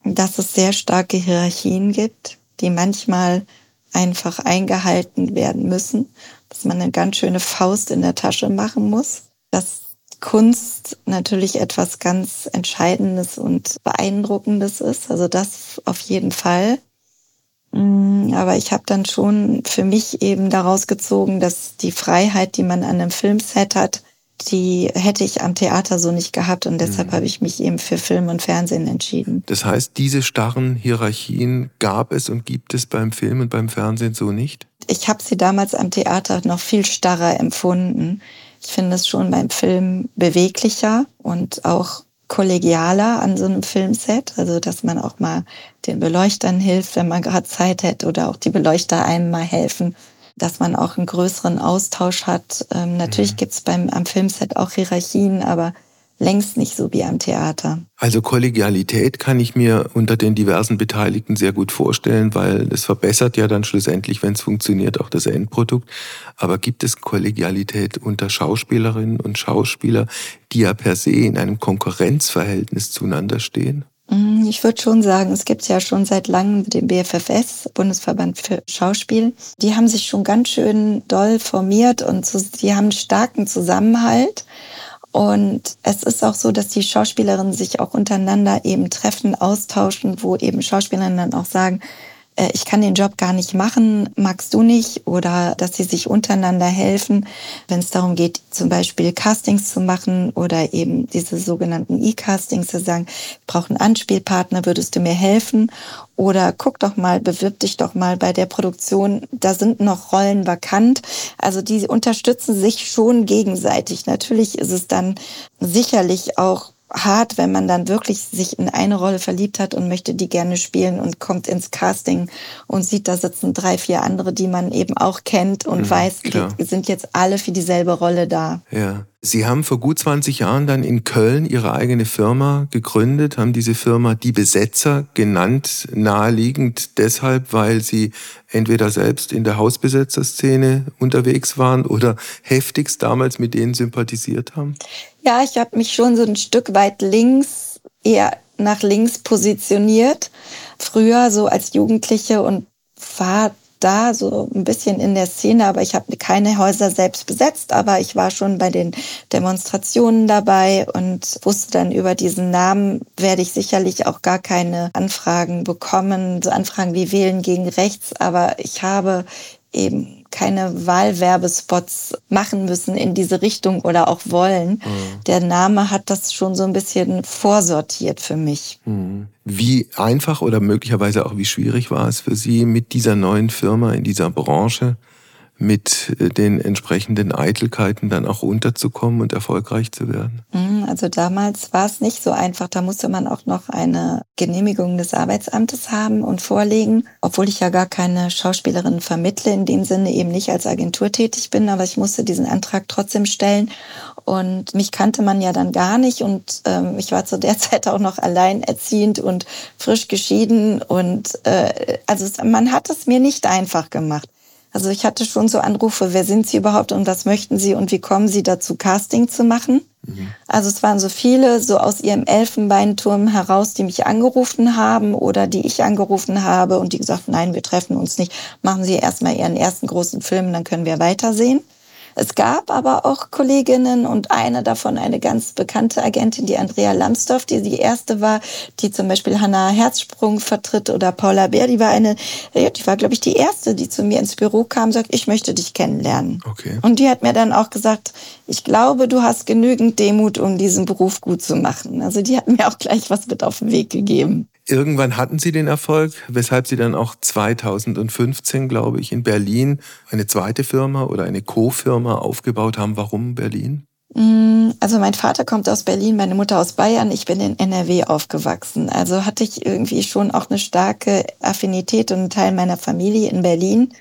dass es sehr starke Hierarchien gibt, die manchmal einfach eingehalten werden müssen, dass man eine ganz schöne Faust in der Tasche machen muss, dass Kunst natürlich etwas ganz Entscheidendes und Beeindruckendes ist, also das auf jeden Fall. Mm, aber ich habe dann schon für mich eben daraus gezogen, dass die Freiheit, die man an einem Filmset hat, die hätte ich am Theater so nicht gehabt und deshalb mhm. habe ich mich eben für Film und Fernsehen entschieden. Das heißt, diese starren Hierarchien gab es und gibt es beim Film und beim Fernsehen so nicht? Ich habe sie damals am Theater noch viel starrer empfunden. Ich finde es schon beim Film beweglicher und auch kollegialer an so einem Filmset, also dass man auch mal den Beleuchtern hilft, wenn man gerade Zeit hat oder auch die Beleuchter einem mal helfen, dass man auch einen größeren Austausch hat. Ähm, natürlich mhm. gibt's beim am Filmset auch Hierarchien, aber längst nicht so wie am Theater. Also Kollegialität kann ich mir unter den diversen Beteiligten sehr gut vorstellen, weil es verbessert ja dann schlussendlich, wenn es funktioniert, auch das Endprodukt. Aber gibt es Kollegialität unter Schauspielerinnen und Schauspieler, die ja per se in einem Konkurrenzverhältnis zueinander stehen? Mm, ich würde schon sagen, es gibt ja schon seit langem den BFFS, Bundesverband für Schauspiel. Die haben sich schon ganz schön doll formiert und die haben einen starken Zusammenhalt. Und es ist auch so, dass die Schauspielerinnen sich auch untereinander eben treffen, austauschen, wo eben Schauspielerinnen dann auch sagen, ich kann den Job gar nicht machen, magst du nicht? Oder dass sie sich untereinander helfen, wenn es darum geht, zum Beispiel Castings zu machen oder eben diese sogenannten E-Castings zu sagen, ich brauche einen Anspielpartner, würdest du mir helfen? Oder guck doch mal, bewirb dich doch mal bei der Produktion, da sind noch Rollen vakant. Also die unterstützen sich schon gegenseitig. Natürlich ist es dann sicherlich auch hart, wenn man dann wirklich sich in eine Rolle verliebt hat und möchte die gerne spielen und kommt ins Casting und sieht, da sitzen drei, vier andere, die man eben auch kennt und mhm, weiß, klar. die sind jetzt alle für dieselbe Rolle da. Ja. Sie haben vor gut 20 Jahren dann in Köln Ihre eigene Firma gegründet, haben diese Firma Die Besetzer genannt, naheliegend deshalb, weil Sie entweder selbst in der Hausbesetzerszene unterwegs waren oder heftigst damals mit denen sympathisiert haben? Ja, ich habe mich schon so ein Stück weit links, eher nach links positioniert. Früher so als Jugendliche und war da so ein bisschen in der Szene, aber ich habe keine Häuser selbst besetzt, aber ich war schon bei den Demonstrationen dabei und wusste dann über diesen Namen werde ich sicherlich auch gar keine Anfragen bekommen, so Anfragen wie Wählen gegen Rechts, aber ich habe eben keine Wahlwerbespots machen müssen in diese Richtung oder auch wollen. Mhm. Der Name hat das schon so ein bisschen vorsortiert für mich. Mhm. Wie einfach oder möglicherweise auch wie schwierig war es für Sie mit dieser neuen Firma in dieser Branche mit äh, den entsprechenden Eitelkeiten dann auch unterzukommen und erfolgreich zu werden? Mhm, also damals war es nicht so einfach. Da musste man auch noch eine Genehmigung des Arbeitsamtes haben und vorlegen, obwohl ich ja gar keine Schauspielerin vermittle, in dem Sinne eben nicht als Agentur tätig bin, aber ich musste diesen Antrag trotzdem stellen. Und mich kannte man ja dann gar nicht und ähm, ich war zu der (laughs) Zeit auch noch alleinerziehend und frisch geschieden und äh, also man hat es mir nicht einfach gemacht. Also ich hatte schon so Anrufe, wer sind Sie überhaupt und was möchten Sie und wie kommen Sie dazu, Casting zu machen? Mhm. Also es waren so viele, so aus ihrem Elfenbeinturm heraus, die mich angerufen haben oder die ich angerufen habe und die gesagt, nein, wir treffen uns nicht, machen Sie erstmal Ihren ersten großen Film, dann können wir weitersehen. Es gab aber auch Kolleginnen und eine davon, eine ganz bekannte Agentin, die Andrea Lambsdorff, die die erste war, die zum Beispiel Hannah Herzsprung vertritt oder Paula Bär, die war eine, die war, glaube ich, die erste, die zu mir ins Büro kam und sagt, ich möchte dich kennenlernen. Okay. Und die hat mir dann auch gesagt, ich glaube, du hast genügend Demut, um diesen Beruf gut zu machen. Also die hat mir auch gleich was mit auf den Weg gegeben. Irgendwann hatten sie den Erfolg, weshalb sie dann auch 2015, glaube ich, in Berlin eine zweite Firma oder eine Co-Firma aufgebaut haben. Warum Berlin? Mm, also mein Vater kommt aus Berlin, meine Mutter aus Bayern. Ich bin in NRW aufgewachsen. Also hatte ich irgendwie schon auch eine starke Affinität und einen Teil meiner Familie in Berlin.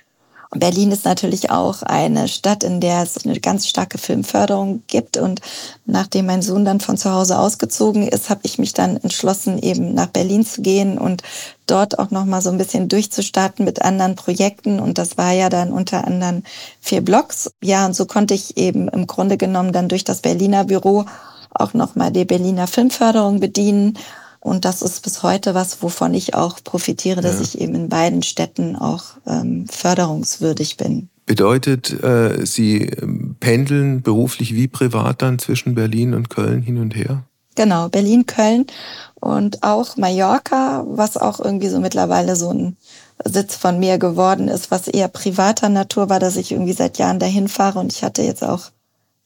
Berlin ist natürlich auch eine Stadt, in der es eine ganz starke Filmförderung gibt. Und nachdem mein Sohn dann von zu Hause ausgezogen ist, habe ich mich dann entschlossen, eben nach Berlin zu gehen und dort auch noch mal so ein bisschen durchzustarten mit anderen Projekten. Und das war ja dann unter anderem vier Blogs. Ja, und so konnte ich eben im Grunde genommen dann durch das Berliner Büro auch noch mal die Berliner Filmförderung bedienen und das ist bis heute was, wovon ich auch profitiere, dass ja. ich eben in beiden Städten auch ähm, förderungswürdig bin. Bedeutet, äh, Sie ähm, pendeln beruflich wie privat dann zwischen Berlin und Köln hin und her? Genau, Berlin, Köln und auch Mallorca, was auch irgendwie so mittlerweile so ein Sitz von mir geworden ist, was eher privater Natur war, dass ich irgendwie seit Jahren dahin fahre und ich hatte jetzt auch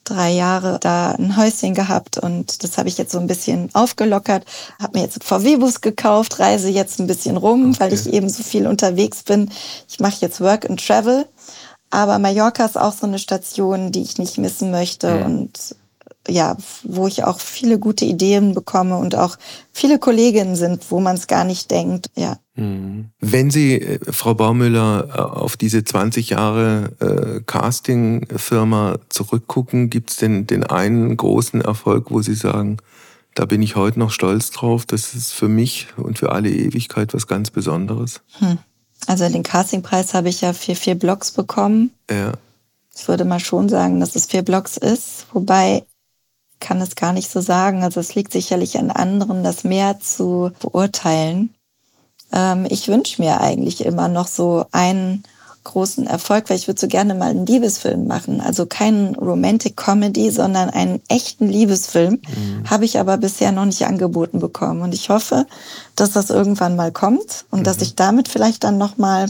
drei Jahre da ein Häuschen gehabt und das habe ich jetzt so ein bisschen aufgelockert. Habe mir jetzt einen VW-Bus gekauft, reise jetzt ein bisschen rum, okay. weil ich eben so viel unterwegs bin. Ich mache jetzt Work and Travel. Aber Mallorca ist auch so eine Station, die ich nicht missen möchte mhm. und ja, wo ich auch viele gute Ideen bekomme und auch viele Kolleginnen sind, wo man es gar nicht denkt, ja. Mhm. Wenn Sie, äh, Frau Baumüller, äh, auf diese 20 Jahre äh, Casting-Firma zurückgucken, gibt es denn den einen großen Erfolg, wo Sie sagen, da bin ich heute noch stolz drauf, das ist für mich und für alle Ewigkeit was ganz Besonderes? Hm. Also den Castingpreis habe ich ja für vier Blogs bekommen. Ja. Ich würde mal schon sagen, dass es vier Blogs ist, wobei kann es gar nicht so sagen. Also es liegt sicherlich an anderen, das mehr zu beurteilen. Ähm, ich wünsche mir eigentlich immer noch so einen großen Erfolg, weil ich würde so gerne mal einen Liebesfilm machen. Also keinen Romantic Comedy, sondern einen echten Liebesfilm. Mhm. Habe ich aber bisher noch nicht angeboten bekommen. Und ich hoffe, dass das irgendwann mal kommt und mhm. dass ich damit vielleicht dann noch mal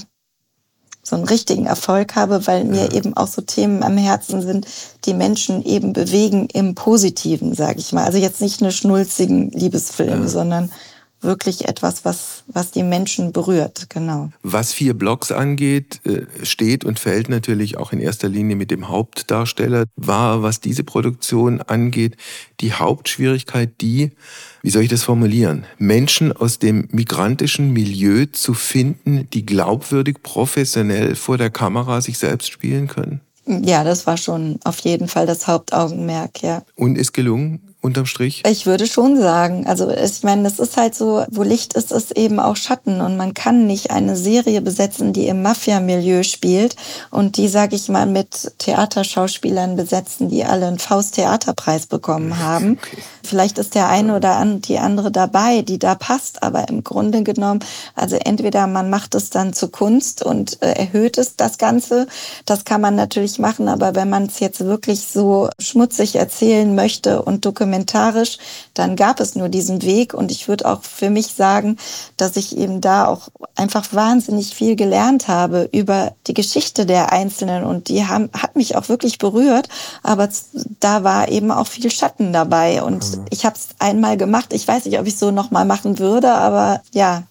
so einen richtigen Erfolg habe, weil mir eben auch so Themen am Herzen sind, die Menschen eben bewegen im Positiven, sage ich mal. Also jetzt nicht nur schnulzigen Liebesfilm, ja. sondern wirklich etwas, was, was die Menschen berührt, genau. Was vier Blocks angeht, äh, steht und fällt natürlich auch in erster Linie mit dem Hauptdarsteller. War, was diese Produktion angeht, die Hauptschwierigkeit die, wie soll ich das formulieren, Menschen aus dem migrantischen Milieu zu finden, die glaubwürdig professionell vor der Kamera sich selbst spielen können? Ja, das war schon auf jeden Fall das Hauptaugenmerk, ja. Und ist gelungen? Unterm Strich? Ich würde schon sagen. Also ich meine, das ist halt so, wo Licht ist, ist eben auch Schatten. Und man kann nicht eine Serie besetzen, die im Mafia-Milieu spielt und die, sage ich mal, mit Theaterschauspielern besetzen, die alle einen Faust-Theaterpreis bekommen haben. Okay. Vielleicht ist der eine oder die andere dabei, die da passt. Aber im Grunde genommen, also entweder man macht es dann zu Kunst und äh, erhöht es das Ganze. Das kann man natürlich machen. Aber wenn man es jetzt wirklich so schmutzig erzählen möchte und dokumentieren, dokumentarisch, dann gab es nur diesen Weg. Und ich würde auch für mich sagen, dass ich eben da auch einfach wahnsinnig viel gelernt habe über die Geschichte der Einzelnen. Und die haben, hat mich auch wirklich berührt. Aber da war eben auch viel Schatten dabei. Und mhm. ich habe es einmal gemacht. Ich weiß nicht, ob ich es so nochmal machen würde, aber ja,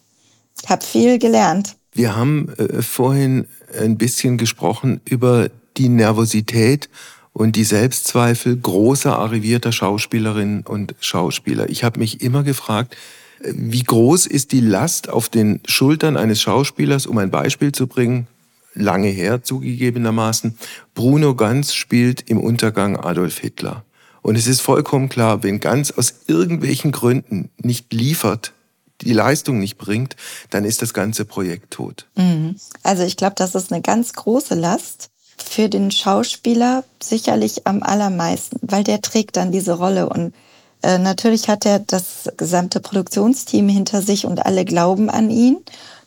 ich habe viel gelernt. Wir haben äh, vorhin ein bisschen gesprochen über die Nervosität und die Selbstzweifel großer arrivierter Schauspielerinnen und Schauspieler. Ich habe mich immer gefragt, wie groß ist die Last auf den Schultern eines Schauspielers, um ein Beispiel zu bringen, lange her zugegebenermaßen, Bruno Ganz spielt im Untergang Adolf Hitler. Und es ist vollkommen klar, wenn Ganz aus irgendwelchen Gründen nicht liefert, die Leistung nicht bringt, dann ist das ganze Projekt tot. Mhm. Also ich glaube, das ist eine ganz große Last für den Schauspieler sicherlich am allermeisten, weil der trägt dann diese Rolle und äh, natürlich hat er das gesamte Produktionsteam hinter sich und alle glauben an ihn.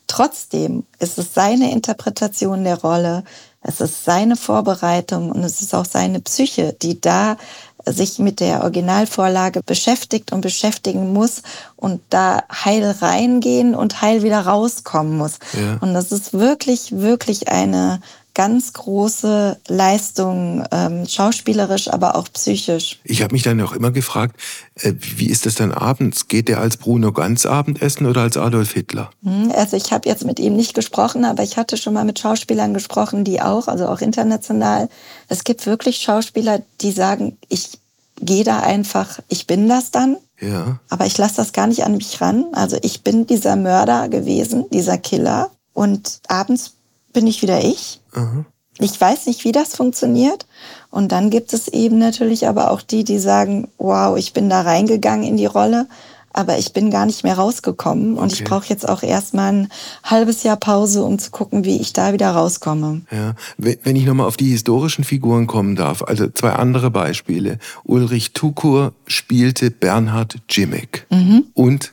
Trotzdem ist es seine Interpretation der Rolle, es ist seine Vorbereitung und es ist auch seine Psyche, die da sich mit der Originalvorlage beschäftigt und beschäftigen muss und da heil reingehen und heil wieder rauskommen muss. Ja. Und das ist wirklich, wirklich eine ganz große Leistung, ähm, schauspielerisch, aber auch psychisch. Ich habe mich dann auch immer gefragt, äh, wie ist das dann abends? Geht er als Bruno ganz Abendessen oder als Adolf Hitler? Hm, also ich habe jetzt mit ihm nicht gesprochen, aber ich hatte schon mal mit Schauspielern gesprochen, die auch, also auch international. Es gibt wirklich Schauspieler, die sagen, ich gehe da einfach, ich bin das dann. Ja. Aber ich lasse das gar nicht an mich ran. Also ich bin dieser Mörder gewesen, dieser Killer. Und abends bin ich wieder ich. Aha. Ich weiß nicht, wie das funktioniert. Und dann gibt es eben natürlich aber auch die, die sagen, wow, ich bin da reingegangen in die Rolle, aber ich bin gar nicht mehr rausgekommen. Und okay. ich brauche jetzt auch erstmal ein halbes Jahr Pause, um zu gucken, wie ich da wieder rauskomme. Ja, wenn ich nochmal auf die historischen Figuren kommen darf, also zwei andere Beispiele. Ulrich Tukur spielte Bernhard Jimmick. Mhm. Und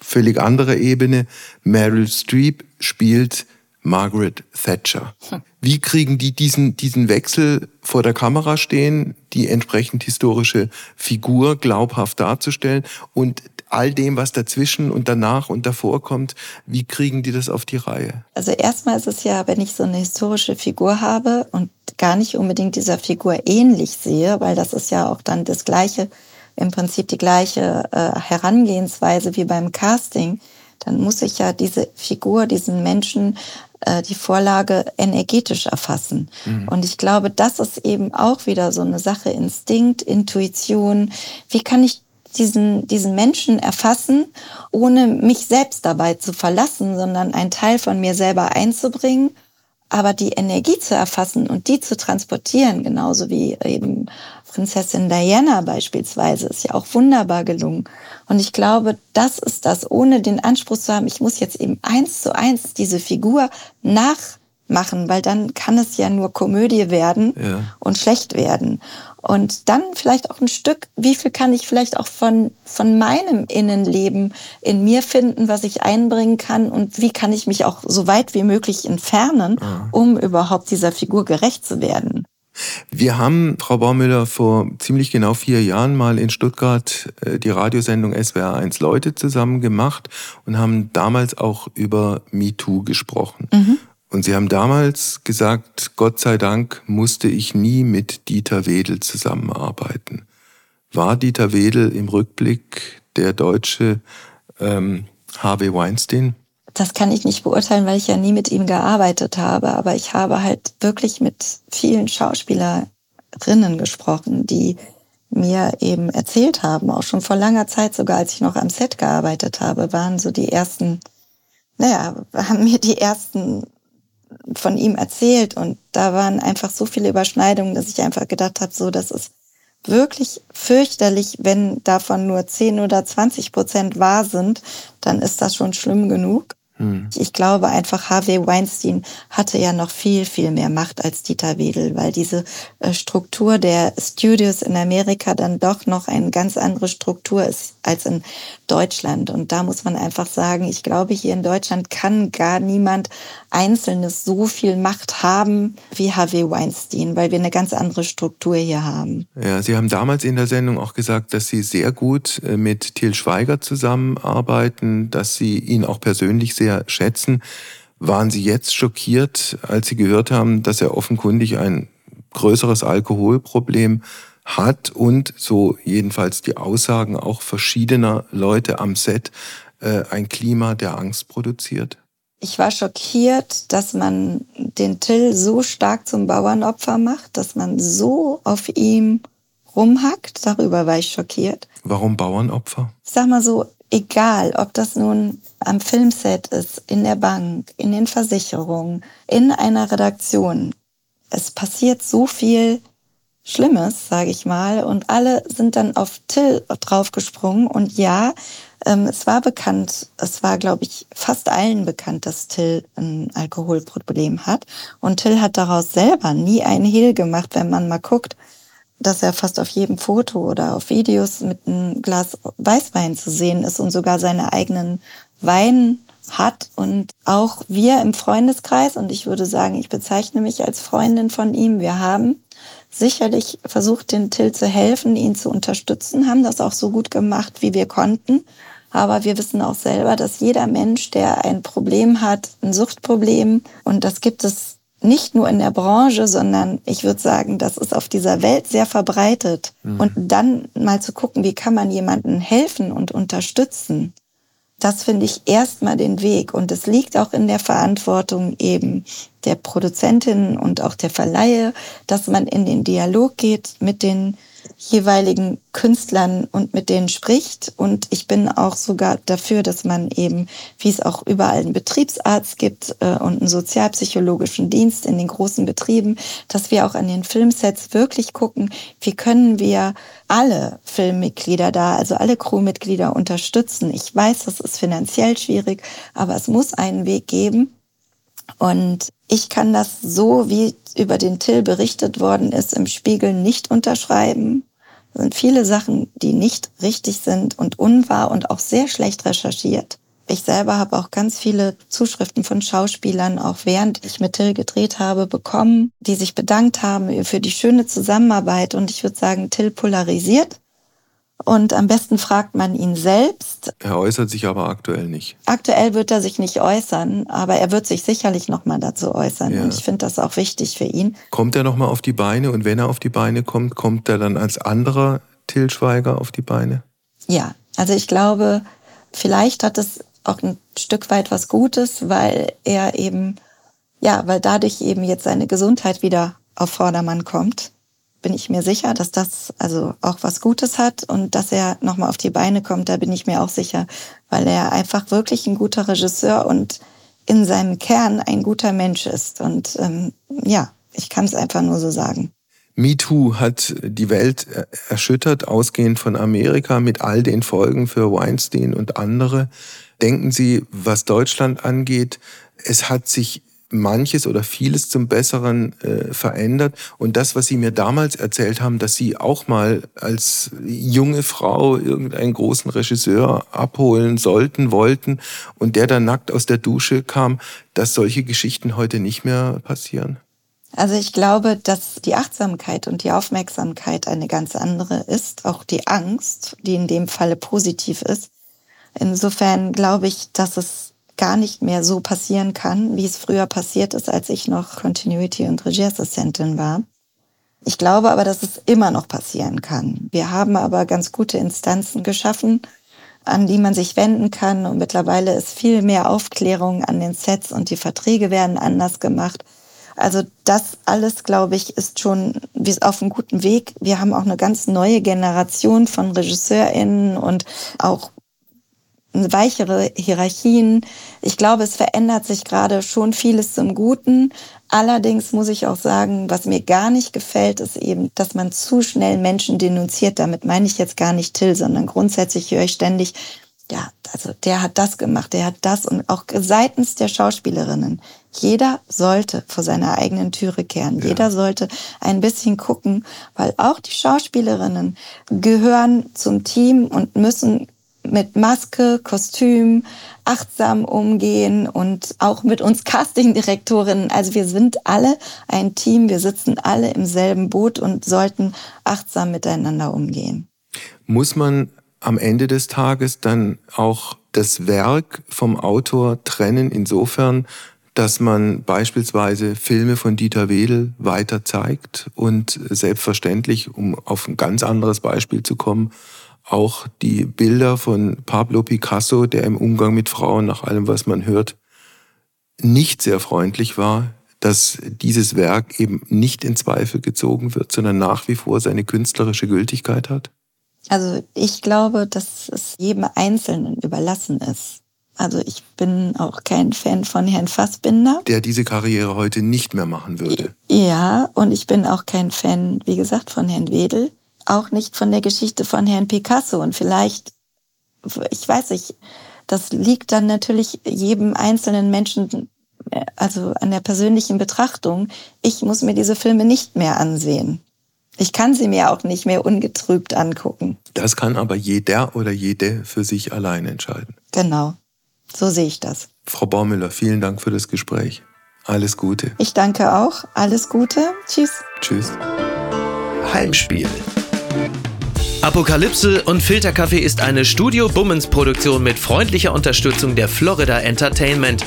völlig andere Ebene, Meryl Streep spielt Margaret Thatcher. Wie kriegen die diesen, diesen Wechsel vor der Kamera stehen, die entsprechend historische Figur glaubhaft darzustellen und all dem, was dazwischen und danach und davor kommt, wie kriegen die das auf die Reihe? Also erstmal ist es ja, wenn ich so eine historische Figur habe und gar nicht unbedingt dieser Figur ähnlich sehe, weil das ist ja auch dann das gleiche, im Prinzip die gleiche äh, Herangehensweise wie beim Casting, dann muss ich ja diese Figur, diesen Menschen die Vorlage energetisch erfassen. Mhm. Und ich glaube, das ist eben auch wieder so eine Sache, Instinkt, Intuition. Wie kann ich diesen, diesen Menschen erfassen, ohne mich selbst dabei zu verlassen, sondern einen Teil von mir selber einzubringen aber die Energie zu erfassen und die zu transportieren, genauso wie eben Prinzessin Diana beispielsweise, ist ja auch wunderbar gelungen. Und ich glaube, das ist das, ohne den Anspruch zu haben, ich muss jetzt eben eins zu eins diese Figur nachmachen, weil dann kann es ja nur Komödie werden ja. und schlecht werden. Und dann vielleicht auch ein Stück, wie viel kann ich vielleicht auch von, von meinem Innenleben in mir finden, was ich einbringen kann und wie kann ich mich auch so weit wie möglich entfernen, ah. um überhaupt dieser Figur gerecht zu werden. Wir haben, Frau Baumüller, vor ziemlich genau vier Jahren mal in Stuttgart äh, die Radiosendung SWR 1 Leute zusammen gemacht und haben damals auch über MeToo gesprochen. Mhm. Und Sie haben damals gesagt, Gott sei Dank musste ich nie mit Dieter Wedel zusammenarbeiten. War Dieter Wedel im Rückblick der deutsche ähm, Harvey Weinstein? Das kann ich nicht beurteilen, weil ich ja nie mit ihm gearbeitet habe. Aber ich habe halt wirklich mit vielen Schauspielerinnen gesprochen, die mir eben erzählt haben, auch schon vor langer Zeit, sogar als ich noch am Set gearbeitet habe, waren so die ersten, naja, haben mir die ersten von ihm erzählt und da waren einfach so viele Überschneidungen, dass ich einfach gedacht habe, so, das ist wirklich fürchterlich, wenn davon nur 10 oder 20 Prozent wahr sind, dann ist das schon schlimm genug. Hm. Ich glaube einfach, Harvey Weinstein hatte ja noch viel, viel mehr Macht als Dieter Wedel, weil diese äh, Struktur der Studios in Amerika dann doch noch eine ganz andere Struktur ist als in Deutschland. Und da muss man einfach sagen, ich glaube, hier in Deutschland kann gar niemand Einzelnes so viel Macht haben wie Harvey Weinstein, weil wir eine ganz andere Struktur hier haben. Ja, Sie haben damals in der Sendung auch gesagt, dass Sie sehr gut äh, mit Til Schweiger zusammenarbeiten, dass Sie ihn auch persönlich sehr schätzen. Waren Sie jetzt schockiert, als Sie gehört haben, dass er offenkundig ein größeres Alkoholproblem hat und so jedenfalls die Aussagen auch verschiedener Leute am Set äh, ein Klima der Angst produziert? Ich war schockiert, dass man den Till so stark zum Bauernopfer macht, dass man so auf ihm rumhackt. Darüber war ich schockiert. Warum Bauernopfer? Ich sag mal so, egal, ob das nun am Filmset ist, in der Bank, in den Versicherungen, in einer Redaktion. Es passiert so viel Schlimmes, sage ich mal. Und alle sind dann auf Till draufgesprungen. Und ja, ähm, es war bekannt, es war, glaube ich, fast allen bekannt, dass Till ein Alkoholproblem hat. Und Till hat daraus selber nie einen Hehl gemacht, wenn man mal guckt, dass er fast auf jedem Foto oder auf Videos mit einem Glas Weißwein zu sehen ist und sogar seine eigenen Wein hat und auch wir im Freundeskreis und ich würde sagen, ich bezeichne mich als Freundin von ihm. Wir haben sicherlich versucht, den Till zu helfen, ihn zu unterstützen, haben das auch so gut gemacht, wie wir konnten. Aber wir wissen auch selber, dass jeder Mensch, der ein Problem hat, ein Suchtproblem, und das gibt es nicht nur in der Branche, sondern ich würde sagen, das ist auf dieser Welt sehr verbreitet. Mhm. Und dann mal zu gucken, wie kann man jemandem helfen und unterstützen. Das finde ich erstmal den Weg. Und es liegt auch in der Verantwortung eben der Produzentinnen und auch der Verleihe, dass man in den Dialog geht mit den jeweiligen Künstlern und mit denen spricht. Und ich bin auch sogar dafür, dass man eben, wie es auch überall einen Betriebsarzt gibt äh, und einen sozialpsychologischen Dienst in den großen Betrieben, dass wir auch an den Filmsets wirklich gucken, wie können wir alle Filmmitglieder da, also alle Crewmitglieder unterstützen. Ich weiß, das ist finanziell schwierig, aber es muss einen Weg geben. Und ich kann das so, wie über den Till berichtet worden ist, im Spiegel nicht unterschreiben. Es sind viele Sachen, die nicht richtig sind und unwahr und auch sehr schlecht recherchiert. Ich selber habe auch ganz viele Zuschriften von Schauspielern, auch während ich mit Till gedreht habe, bekommen, die sich bedankt haben für die schöne Zusammenarbeit. Und ich würde sagen, Till polarisiert. Und am besten fragt man ihn selbst. Er äußert sich aber aktuell nicht. Aktuell wird er sich nicht äußern, aber er wird sich sicherlich nochmal dazu äußern. Ja. Und ich finde das auch wichtig für ihn. Kommt er nochmal auf die Beine? Und wenn er auf die Beine kommt, kommt er dann als anderer Till Schweiger auf die Beine? Ja, also ich glaube, vielleicht hat es auch ein Stück weit was Gutes, weil er eben, ja, weil dadurch eben jetzt seine Gesundheit wieder auf Vordermann kommt bin ich mir sicher, dass das also auch was Gutes hat und dass er nochmal auf die Beine kommt, da bin ich mir auch sicher, weil er einfach wirklich ein guter Regisseur und in seinem Kern ein guter Mensch ist. Und ähm, ja, ich kann es einfach nur so sagen. MeToo hat die Welt erschüttert, ausgehend von Amerika, mit all den Folgen für Weinstein und andere. Denken Sie, was Deutschland angeht, es hat sich manches oder vieles zum Besseren äh, verändert. Und das, was Sie mir damals erzählt haben, dass Sie auch mal als junge Frau irgendeinen großen Regisseur abholen sollten, wollten und der dann nackt aus der Dusche kam, dass solche Geschichten heute nicht mehr passieren? Also ich glaube, dass die Achtsamkeit und die Aufmerksamkeit eine ganz andere ist, auch die Angst, die in dem Falle positiv ist. Insofern glaube ich, dass es gar nicht mehr so passieren kann, wie es früher passiert ist, als ich noch Continuity- und Regieassistentin war. Ich glaube aber, dass es immer noch passieren kann. Wir haben aber ganz gute Instanzen geschaffen, an die man sich wenden kann. Und mittlerweile ist viel mehr Aufklärung an den Sets und die Verträge werden anders gemacht. Also das alles, glaube ich, ist schon auf einem guten Weg. Wir haben auch eine ganz neue Generation von RegisseurInnen und auch weichere Hierarchien. Ich glaube, es verändert sich gerade schon vieles zum Guten. Allerdings muss ich auch sagen, was mir gar nicht gefällt, ist eben, dass man zu schnell Menschen denunziert. Damit meine ich jetzt gar nicht Till, sondern grundsätzlich höre ich ständig, ja, also der hat das gemacht, der hat das und auch seitens der Schauspielerinnen. Jeder sollte vor seiner eigenen Türe kehren. Ja. Jeder sollte ein bisschen gucken, weil auch die Schauspielerinnen gehören zum Team und müssen mit Maske, Kostüm achtsam umgehen und auch mit uns Castingdirektorinnen. Also wir sind alle ein Team, wir sitzen alle im selben Boot und sollten achtsam miteinander umgehen. Muss man am Ende des Tages dann auch das Werk vom Autor trennen, insofern, dass man beispielsweise Filme von Dieter Wedel weiter zeigt und selbstverständlich, um auf ein ganz anderes Beispiel zu kommen, auch die Bilder von Pablo Picasso, der im Umgang mit Frauen, nach allem, was man hört, nicht sehr freundlich war, dass dieses Werk eben nicht in Zweifel gezogen wird, sondern nach wie vor seine künstlerische Gültigkeit hat? Also ich glaube, dass es jedem Einzelnen überlassen ist. Also ich bin auch kein Fan von Herrn Fassbinder. Der diese Karriere heute nicht mehr machen würde. Ja, und ich bin auch kein Fan, wie gesagt, von Herrn Wedel. Auch nicht von der Geschichte von Herrn Picasso. Und vielleicht, ich weiß nicht, das liegt dann natürlich jedem einzelnen Menschen, also an der persönlichen Betrachtung. Ich muss mir diese Filme nicht mehr ansehen. Ich kann sie mir auch nicht mehr ungetrübt angucken. Das kann aber jeder oder jede für sich allein entscheiden. Genau. So sehe ich das. Frau Baumüller, vielen Dank für das Gespräch. Alles Gute. Ich danke auch. Alles Gute. Tschüss. Tschüss. Heimspiel. Apokalypse und Filterkaffee ist eine Studio Bummens Produktion mit freundlicher Unterstützung der Florida Entertainment.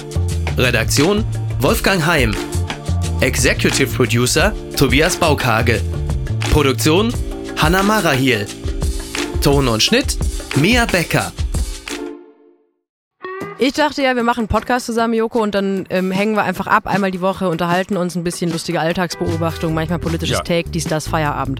Redaktion Wolfgang Heim. Executive Producer Tobias Baukage. Produktion Hanna Marahiel. Ton und Schnitt Mia Becker. Ich dachte ja, wir machen einen Podcast zusammen, Joko, und dann ähm, hängen wir einfach ab, einmal die Woche, unterhalten uns ein bisschen lustige Alltagsbeobachtung, manchmal politisches ja. Take, dies, das, Feierabend.